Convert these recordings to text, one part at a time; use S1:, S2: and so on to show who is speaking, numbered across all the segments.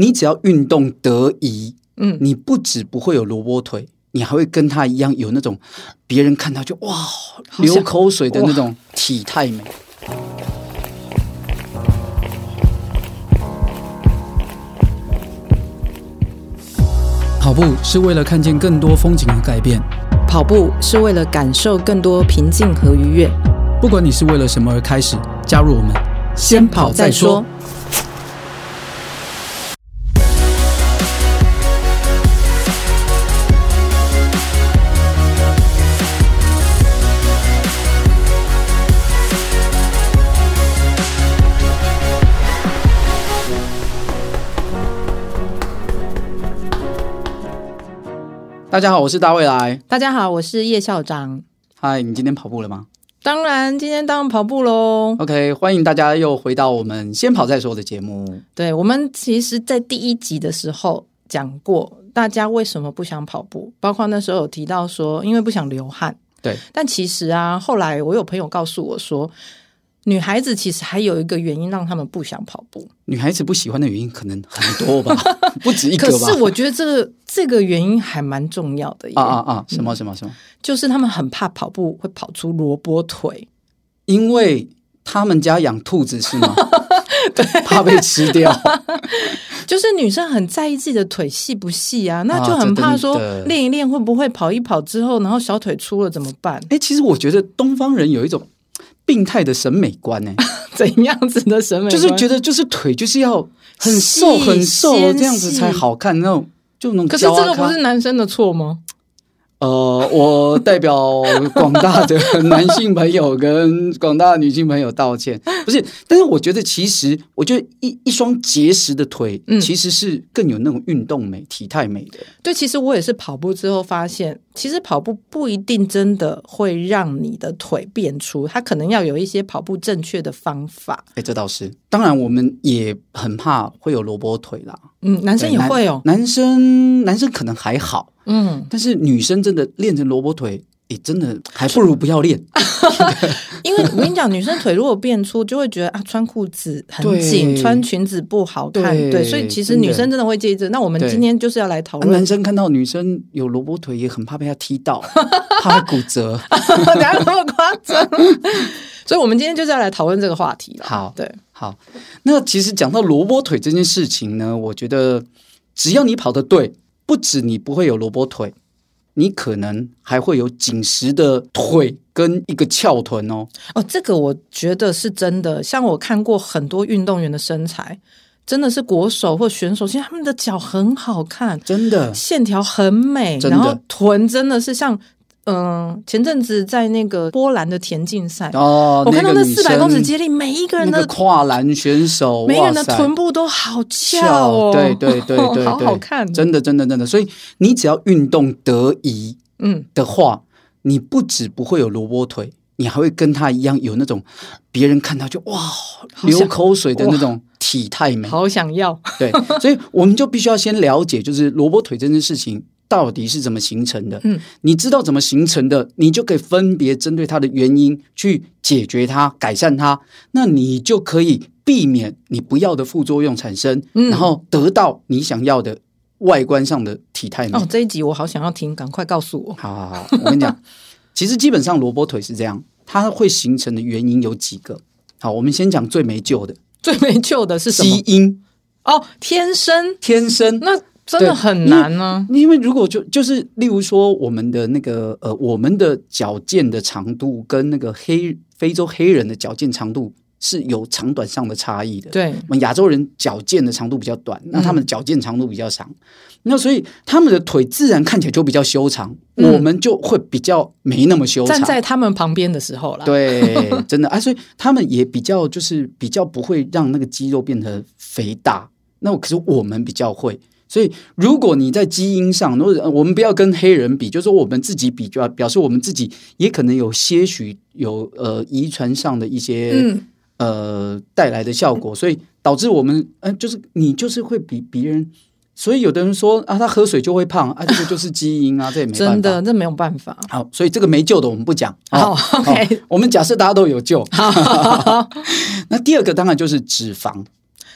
S1: 你只要运动得宜，
S2: 嗯，
S1: 你不止不会有萝卜腿，你还会跟他一样有那种别人看到就哇流口水的那种体态美。跑步是为了看见更多风景和改变，
S2: 跑步是为了感受更多平静和愉悦。
S1: 不管你是为了什么而开始，加入我们，
S2: 先跑再说。
S1: 大家好，我是大未来。
S2: 大家好，我是叶校长。
S1: 嗨，你今天跑步了吗？
S2: 当然，今天当然跑步喽。
S1: OK，欢迎大家又回到我们先跑再说的节目。
S2: 对，我们其实，在第一集的时候讲过，大家为什么不想跑步，包括那时候有提到说，因为不想流汗。
S1: 对，
S2: 但其实啊，后来我有朋友告诉我说。女孩子其实还有一个原因让他们不想跑步。
S1: 女孩子不喜欢的原因可能很多吧，不止一个吧。
S2: 可是我觉得这个这个原因还蛮重要的。
S1: 啊啊啊！什么什么什么？
S2: 就是他们很怕跑步会跑出萝卜腿，
S1: 因为他们家养兔子是吗？对，怕被吃掉。
S2: 就是女生很在意自己的腿细不细啊，那就很怕说练一练会不会跑一跑之后，然后小腿粗了怎么办？
S1: 哎，其实我觉得东方人有一种。病态的审美观呢？
S2: 怎样子的审美观？
S1: 就是觉得就是腿就是要很瘦很瘦这样子才好看，那种就。
S2: 可是这个不是男生的错吗？
S1: 呃，我代表广大的 男性朋友跟广大的女性朋友道歉，不是，但是我觉得其实，我觉得一一双结实的腿，嗯，其实是更有那种运动美、体态美的。
S2: 对，其实我也是跑步之后发现，其实跑步不一定真的会让你的腿变粗，它可能要有一些跑步正确的方法。
S1: 哎，这倒是，当然我们也很怕会有萝卜腿啦。
S2: 嗯，男生也会哦，
S1: 男，男生男生可能还好。
S2: 嗯，
S1: 但是女生真的练成萝卜腿，也真的还不如不要练。
S2: 因为我跟你讲，女生腿如果变粗，就会觉得啊，穿裤子很紧，穿裙子不好看。对，对，所以其实女生真的会介意这。那我们今天就是要来讨论，
S1: 男生看到女生有萝卜腿，也很怕被她踢到，怕骨折。
S2: 哪有那么夸张？所以我们今天就是要来讨论这个话题了。
S1: 好，
S2: 对，
S1: 好。那其实讲到萝卜腿这件事情呢，我觉得只要你跑得对。不止你不会有萝卜腿，你可能还会有紧实的腿跟一个翘臀哦。
S2: 哦，这个我觉得是真的。像我看过很多运动员的身材，真的是国手或选手，其实他们的脚很好看，
S1: 真的
S2: 线条很美，然后臀真的是像。嗯，前阵子在那个波兰的田径赛
S1: 哦，
S2: 我看到那四百公尺接力，每一个人的、
S1: 那个、跨栏选手，
S2: 每个人的臀部都好翘哦，
S1: 对对对对
S2: 好好看，
S1: 真的真的真的。所以你只要运动得宜，嗯的话，嗯、你不止不会有萝卜腿，你还会跟他一样有那种别人看到就哇流口水的那种体态美，
S2: 好想要。
S1: 对，所以我们就必须要先了解，就是萝卜腿这件事情。到底是怎么形成的？嗯，你知道怎么形成的，你就可以分别针对它的原因去解决它、改善它，那你就可以避免你不要的副作用产生，嗯，然后得到你想要的外观上的体态美。
S2: 哦，这一集我好想要听，赶快告诉我。
S1: 好好好，我跟你讲，其实基本上萝卜腿是这样，它会形成的原因有几个。好，我们先讲最没救的，
S2: 最没救的是什么？
S1: 基因
S2: 哦，天生，
S1: 天生
S2: 那。真的很难呢，
S1: 因为如果就就是例如说，我们的那个呃，我们的脚腱的长度跟那个黑非洲黑人的脚腱长度是有长短上的差异的。
S2: 对，
S1: 我们亚洲人脚腱的长度比较短，那他们的脚腱长度比较长，嗯，那所以他们的腿自然看起来就比较修长，嗯，我们就会比较没那么修长。
S2: 站在他们旁边的时候啦，
S1: 对，真的啊，所以他们也比较就是比较不会让那个肌肉变得肥大。那可是我们比较会。所以，如果你在基因上，如果我们不要跟黑人比，就是说我们自己比，就要表示我们自己也可能有些许有呃遗传上的一些、嗯、呃带来的效果，所以导致我们嗯、呃，就是你就是会比别人。所以有的人说啊，他喝水就会胖啊，这个就是基因啊，这也没办法，
S2: 真的，这没有办法。
S1: 好，所以这个没救的我们不讲。
S2: 好，好，OK，
S1: 我们假设大家都有救。那第二个当然就是脂肪。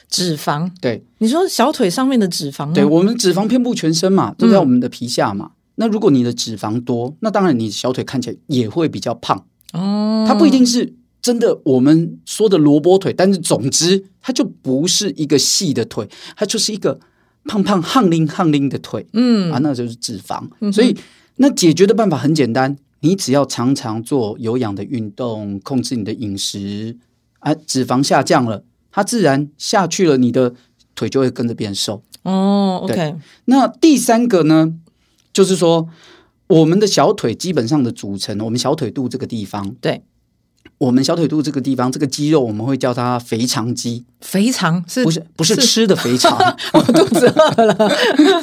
S2: 脂肪，
S1: 对，
S2: 你说小腿上面的脂肪，
S1: 对，我们脂肪遍布全身嘛，都在我们的皮下嘛。嗯、那如果你的脂肪多，那当然你小腿看起来也会比较胖哦。它不一定是真的我们说的萝卜腿，但是总之它就不是一个细的腿，它就是一个胖胖汗拎汗拎的腿，嗯啊，那就是脂肪。嗯、所以那解决的办法很简单，你只要常常做有氧的运动，控制你的饮食，啊，脂肪下降了。它自然下去了，你的腿就会跟着变瘦。
S2: 哦，OK。
S1: 那第三个呢，就是说我们的小腿基本上的组成，我们小腿肚这个地方，
S2: 对。
S1: 我们小腿肚这个地方，这个肌肉我们会叫它肥肠肌。
S2: 肥肠是
S1: 不是不是吃的肥肠？
S2: 我肚子饿了，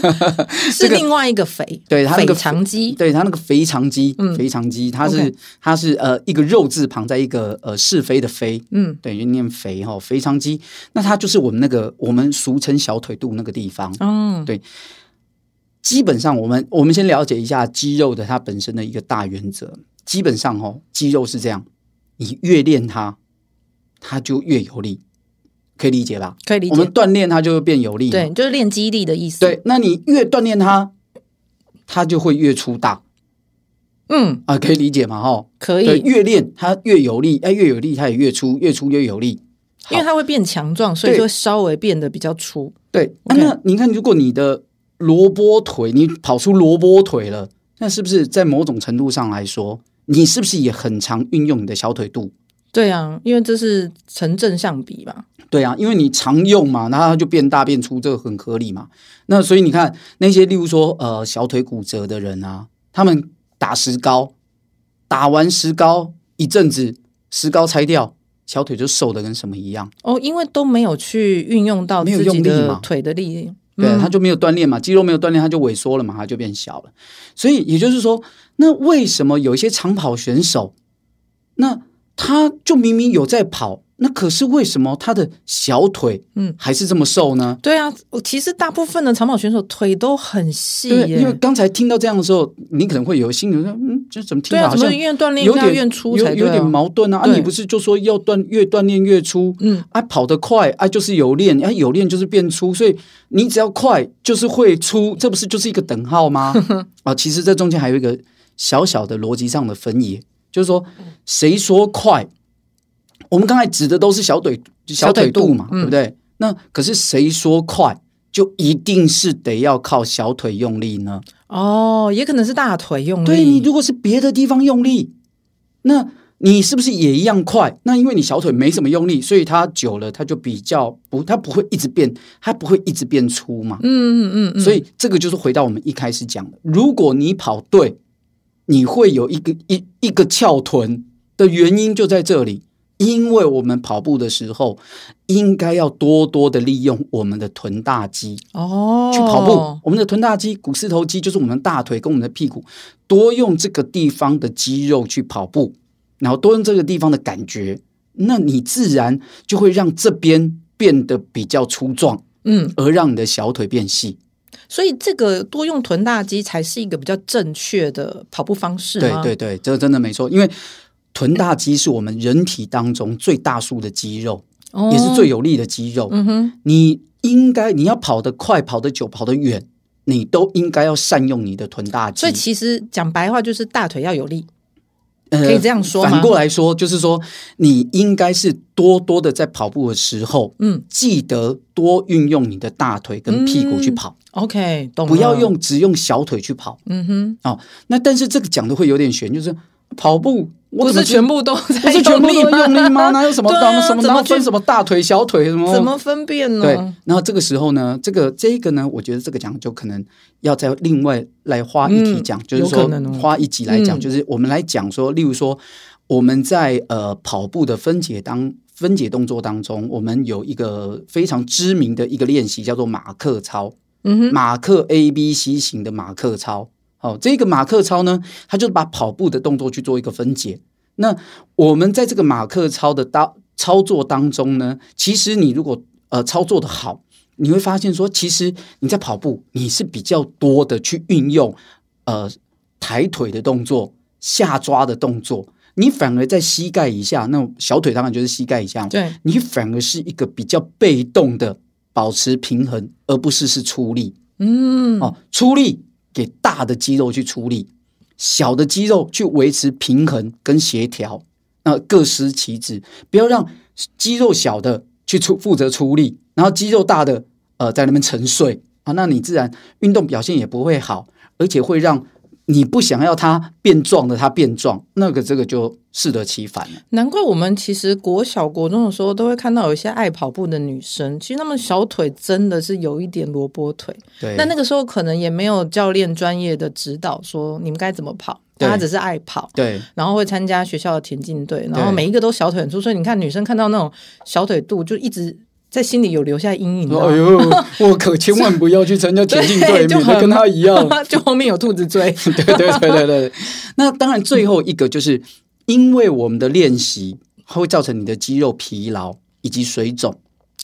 S2: 是另外一个肥。
S1: 对，它那个
S2: 肥肠肌，
S1: 对它那个肥肠肌，肥肠肌，它是它是呃一个肉字旁在一个呃是非的非，嗯，对，就念肥哈，肥肠肌。那它就是我们那个我们俗称小腿肚那个地方。嗯，对。基本上，我们我们先了解一下肌肉的它本身的一个大原则。基本上哦，肌肉是这样。你越练它，它就越有力，可以理解吧？
S2: 可以理解。
S1: 我们锻炼它就会变有力，
S2: 对，就是练肌力的意思。
S1: 对，那你越锻炼它，它就会越粗大。嗯啊，可以理解嘛？哈，
S2: 可以。
S1: 对，越练它越有力，哎，越有力它也越粗，越粗越有力，
S2: 因为它会变强壮，所以就会稍微变得比较粗。
S1: 对啊、那你看，如果你的萝卜腿，你跑出萝卜腿了，那是不是在某种程度上来说？你是不是也很常运用你的小腿肚？
S2: 对啊，因为这是成正相比嘛。
S1: 对啊，因为你常用嘛，那它就变大变粗，这个很合理嘛。那所以你看那些，例如说呃小腿骨折的人啊，他们打石膏，打完石膏一阵子，石膏拆掉，小腿就瘦的跟什么一样。
S2: 哦，因为都没有去运用到自己的腿的力量。
S1: 对，他就没有锻炼嘛，肌肉没有锻炼，他就萎缩了嘛，他就变小了。所以也就是说，那为什么有一些长跑选手，那他就明明有在跑？那可是为什么他的小腿嗯还是这么瘦呢？
S2: 嗯、对啊，我其实大部分的长跑选手腿都很细。
S1: 对，因为刚才听到这样的时候，你可能会有心里说，嗯，这怎么听好像
S2: 越锻炼有点粗才
S1: 有，有点矛盾啊？对啊，你不是就说要锻越锻炼越粗？嗯，啊，跑得快啊，就是有练啊，有练就是变粗，所以你只要快就是会粗，这不是就是一个等号吗？啊，其实这中间还有一个小小的逻辑上的分野，就是说谁说快？我们刚才指的都是小腿小腿肚嘛，对不对？那可是谁说快就一定是得要靠小腿用力呢？
S2: 哦，也可能是大腿用力。
S1: 对，你如果是别的地方用力，那你是不是也一样快？那因为你小腿没什么用力，所以它久了它就比较不，它不会一直变，它不会一直变粗嘛。嗯嗯嗯。所以这个就是回到我们一开始讲的，如果你跑对，你会有一个一一个翘臀的原因就在这里。因为我们跑步的时候，应该要多多的利用我们的臀大肌哦，去跑步。我们的臀大肌、股四头肌就是我们大腿跟我们的屁股，多用这个地方的肌肉去跑步，然后多用这个地方的感觉，那你自然就会让这边变得比较粗壮，嗯，而让你的小腿变细。
S2: 所以这个多用臀大肌才是一个比较正确的跑步方式。
S1: 对对对，这个真的没错，因为。臀大肌是我们人体当中最大数的肌肉，哦、也是最有力的肌肉。嗯哼，你应该你要跑得快、跑得久、跑得远，你都应该要善用你的臀大肌。
S2: 所以其实讲白话就是大腿要有力，可以这样
S1: 说反过来说，就是说你应该是多多的在跑步的时候，嗯，记得多运用你的大腿跟屁股去跑。
S2: 嗯、OK，懂。
S1: 不要用只用小腿去跑。嗯哼，哦，那但是这个讲的会有点悬，就是跑步。
S2: 我不是全部都在
S1: 不是全部都用力吗？哪有什么什么？然后分什么大腿、小腿什么？
S2: 怎么分辨呢？
S1: 对，然后这个时候呢，这个这个呢，我觉得这个讲就可能要再另外来花一题讲，就是说花一集来讲，就是我们来讲说，例如说我们在呃跑步的分解当分解动作当中，我们有一个非常知名的一个练习叫做马克操，嗯哼，马克 A B C 型的马克操。哦，这个马克操呢，它就是把跑步的动作去做一个分解。那我们在这个马克操的当操作当中呢，其实你如果呃操作的好，你会发现说，其实你在跑步你是比较多的去运用呃抬腿的动作、下抓的动作。你反而在膝盖以下，那种小腿当然就是膝盖以下，
S2: 对，
S1: 你反而是一个比较被动的保持平衡，而不是是出力。
S2: 嗯，
S1: 哦，出力给大的肌肉去出力，小的肌肉去维持平衡跟协调，那各司其职，不要让肌肉小的去出负责出力，然后肌肉大的呃在那边沉睡啊，那你自然运动表现也不会好，而且会让。你不想要他变壮的，他变壮，那个这个就适得其反了。
S2: 难怪我们其实国小国中的时候都会看到有一些爱跑步的女生，其实她们小腿真的是有一点萝卜腿。
S1: 对，
S2: 那那个时候可能也没有教练专业的指导说你们该怎么跑，她只是爱跑。对，然后会参加学校的田径队，然后每一个都小腿很粗，所以你看女生看到那种小腿肚就一直。在心里有留下阴影。
S1: 哎呦，我可千万不要去参加田径队，免得跟他一样，
S2: 就后面有兔子追。
S1: 对对对对对。那当然，最后一个就是因为我们的练习会造成你的肌肉疲劳以及水肿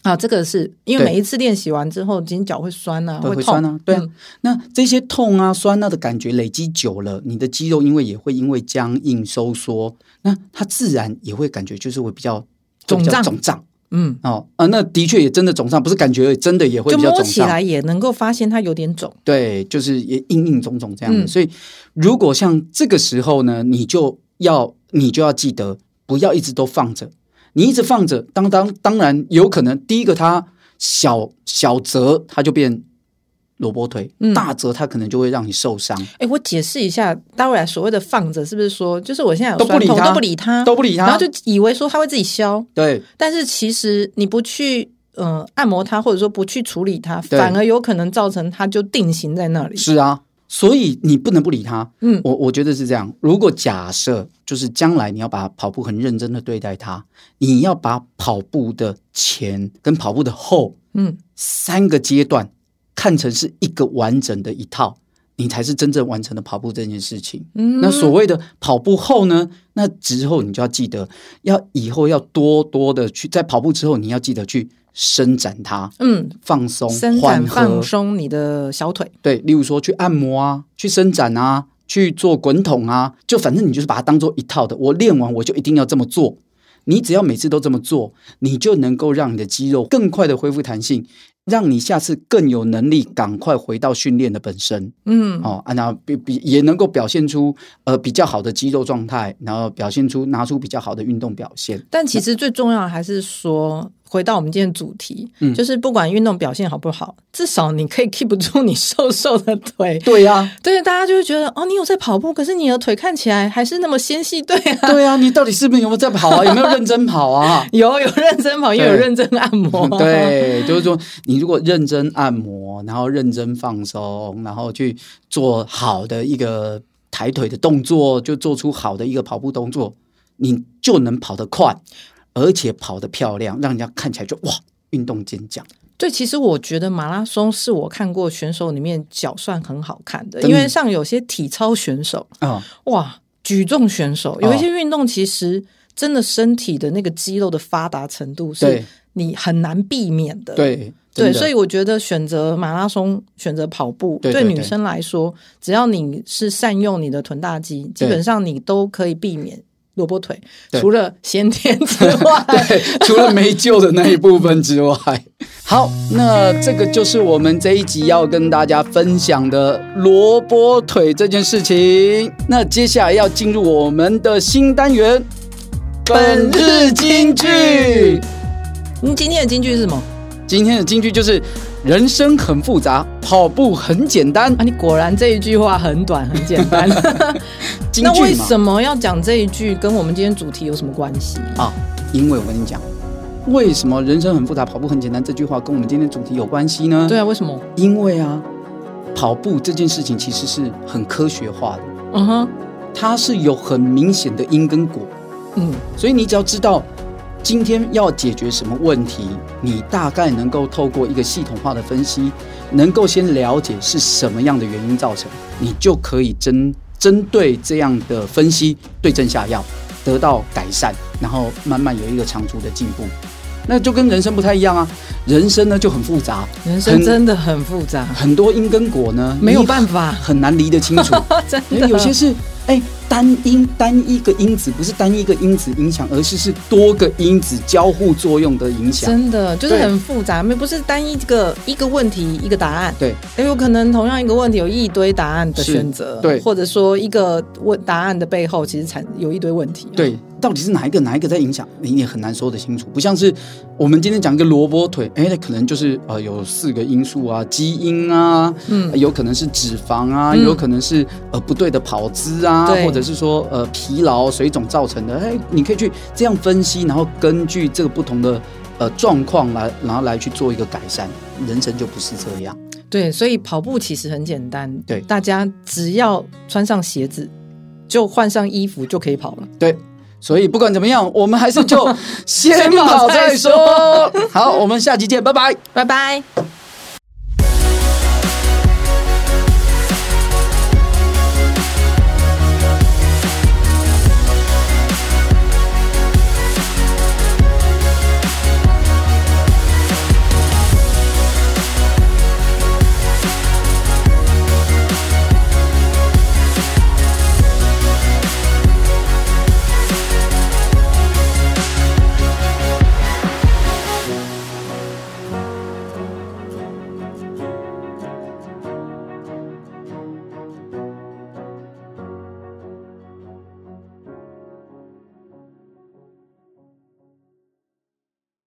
S2: 啊。这个是因为每一次练习完之后，筋脚会酸啊，会痛
S1: 酸啊。对啊，那这些痛啊、酸啊的感觉累积久了，你的肌肉因为也会因为僵硬收缩，那它自然也会感觉就是会比较
S2: 肿胀
S1: 肿胀。
S2: 嗯
S1: 哦啊，那的确也真的肿胀，不是感觉真的也会比较肿胀，
S2: 就摸起来也能够发现它有点肿。
S1: 对，就是也硬硬肿肿这样子。
S2: 嗯、
S1: 所以如果像这个时候呢，你就要你就要记得不要一直都放着，你一直放着，当当当然有可能第一个它小小则它就变。萝卜腿大则，它可能就会让你受伤。
S2: 哎、我解释一下，待会来所谓的放着，是不是说，就是我现在有酸痛都不理它，
S1: 都不理它，
S2: 然后就以为说它会自己消。
S1: 对，
S2: 但是其实你不去呃按摩它，或者说不去处理它，反而有可能造成它就定型在那里。
S1: 是啊，所以你不能不理它。
S2: 嗯，
S1: 我我觉得是这样。如果假设就是将来你要把跑步很认真的对待它，你要把跑步的前跟跑步的后，
S2: 嗯，
S1: 三个阶段。看成是一个完整的一套，你才是真正完成了跑步这件事情。
S2: 嗯，
S1: 那所谓的跑步后呢？那之后你就要记得，要以后要多多的去在跑步之后，你要记得去伸展它，
S2: 嗯，
S1: 放松、
S2: 伸展、放松你的小腿。
S1: 对，例如说去按摩啊，去伸展啊，去做滚筒啊，就反正你就是把它当做一套的。我练完我就一定要这么做。你只要每次都这么做，你就能够让你的肌肉更快的恢复弹性。让你下次更有能力赶快回到训练的本身，
S2: 嗯，
S1: 哦，然后比比也能够表现出呃比较好的肌肉状态，然后表现出拿出比较好的运动表现。
S2: 但其实最重要的还是说。回到我们今天的主题，
S1: 嗯，
S2: 就是不管运动表现好不好，至少你可以 keep 住你瘦瘦的腿。
S1: 对呀、啊，
S2: 对，大家就会觉得哦，你有在跑步，可是你的腿看起来还是那么纤细。对啊，
S1: 对啊，你到底是不是有没有在跑啊？有没有认真跑啊？
S2: 有，有认真跑，也有认真按摩。
S1: 对，就是说，你如果认真按摩，然后认真放松，然后去做好的一个抬腿的动作，就做出好的一个跑步动作，你就能跑得快。而且跑得漂亮，让人家看起来就哇，运动健将。
S2: 对，其实我觉得马拉松是我看过选手里面脚算很好看的，因为像有些体操选手
S1: 啊，
S2: 哇，举重选手，有一些运动其实真的身体的那个肌肉的发达程度是你很难避免的。
S1: 对
S2: 对，所以我觉得选择马拉松、选择跑步，对女生来说，只要你是善用你的臀大肌，基本上你都可以避免。萝卜腿，除了先天之外，
S1: 对，除了没救的那一部分之外，好，那这个就是我们这一集要跟大家分享的萝卜腿这件事情。那接下来要进入我们的新单元，本日金句。
S2: 你今天的金句是什么？
S1: 今天的金句就是。人生很复杂，跑步很简单
S2: 啊！你果然这一句话很短，很简单。那为什么要讲这一句？跟我们今天主题有什么关系
S1: 啊？因为我跟你讲，为什么人生很复杂，跑步很简单？这句话跟我们今天主题有关系呢？
S2: 对啊，为什么？
S1: 因为啊，跑步这件事情其实是很科学化的。
S2: 嗯哼，
S1: 它是有很明显的因跟果。
S2: 嗯，
S1: 所以你只要知道。今天要解决什么问题，你大概能够透过一个系统化的分析，能够先了解是什么样的原因造成，你就可以针针对这样的分析对症下药，得到改善，然后慢慢有一个长足的进步。那就跟人生不太一样啊，人生呢就很复杂，
S2: 人生真的很复杂，
S1: 很多因跟果呢
S2: 没有办法。
S1: 很难离得清楚，
S2: 真的。
S1: 有些是哎单音单一个因子，不是单一个因子影响，而是是多个因子交互作用的影响。
S2: 真的就是很复杂，没不是单一个一个问题一个答案。
S1: 对，
S2: 有可能同样一个问题有一堆答案的选择。
S1: 对，
S2: 或者说一个问答案的背后其实产有一堆问题。
S1: 对。到底是哪一个哪一个在影响，你也很难说得清楚。不像是我们今天讲一个萝卜腿，哎，那可能就是呃有四个因素啊，基因啊，嗯，有可能是脂肪啊，嗯、有可能是呃不对的跑姿啊，或者是说呃疲劳、水肿造成的。哎，你可以去这样分析，然后根据这个不同的呃状况来，然后来去做一个改善。人生就不是这样。
S2: 对，所以跑步其实很简单。
S1: 对，
S2: 大家只要穿上鞋子，就换上衣服就可以跑了。
S1: 对。所以不管怎么样，我们还是就 先跑再说。好，我们下期见，拜拜，
S2: 拜拜。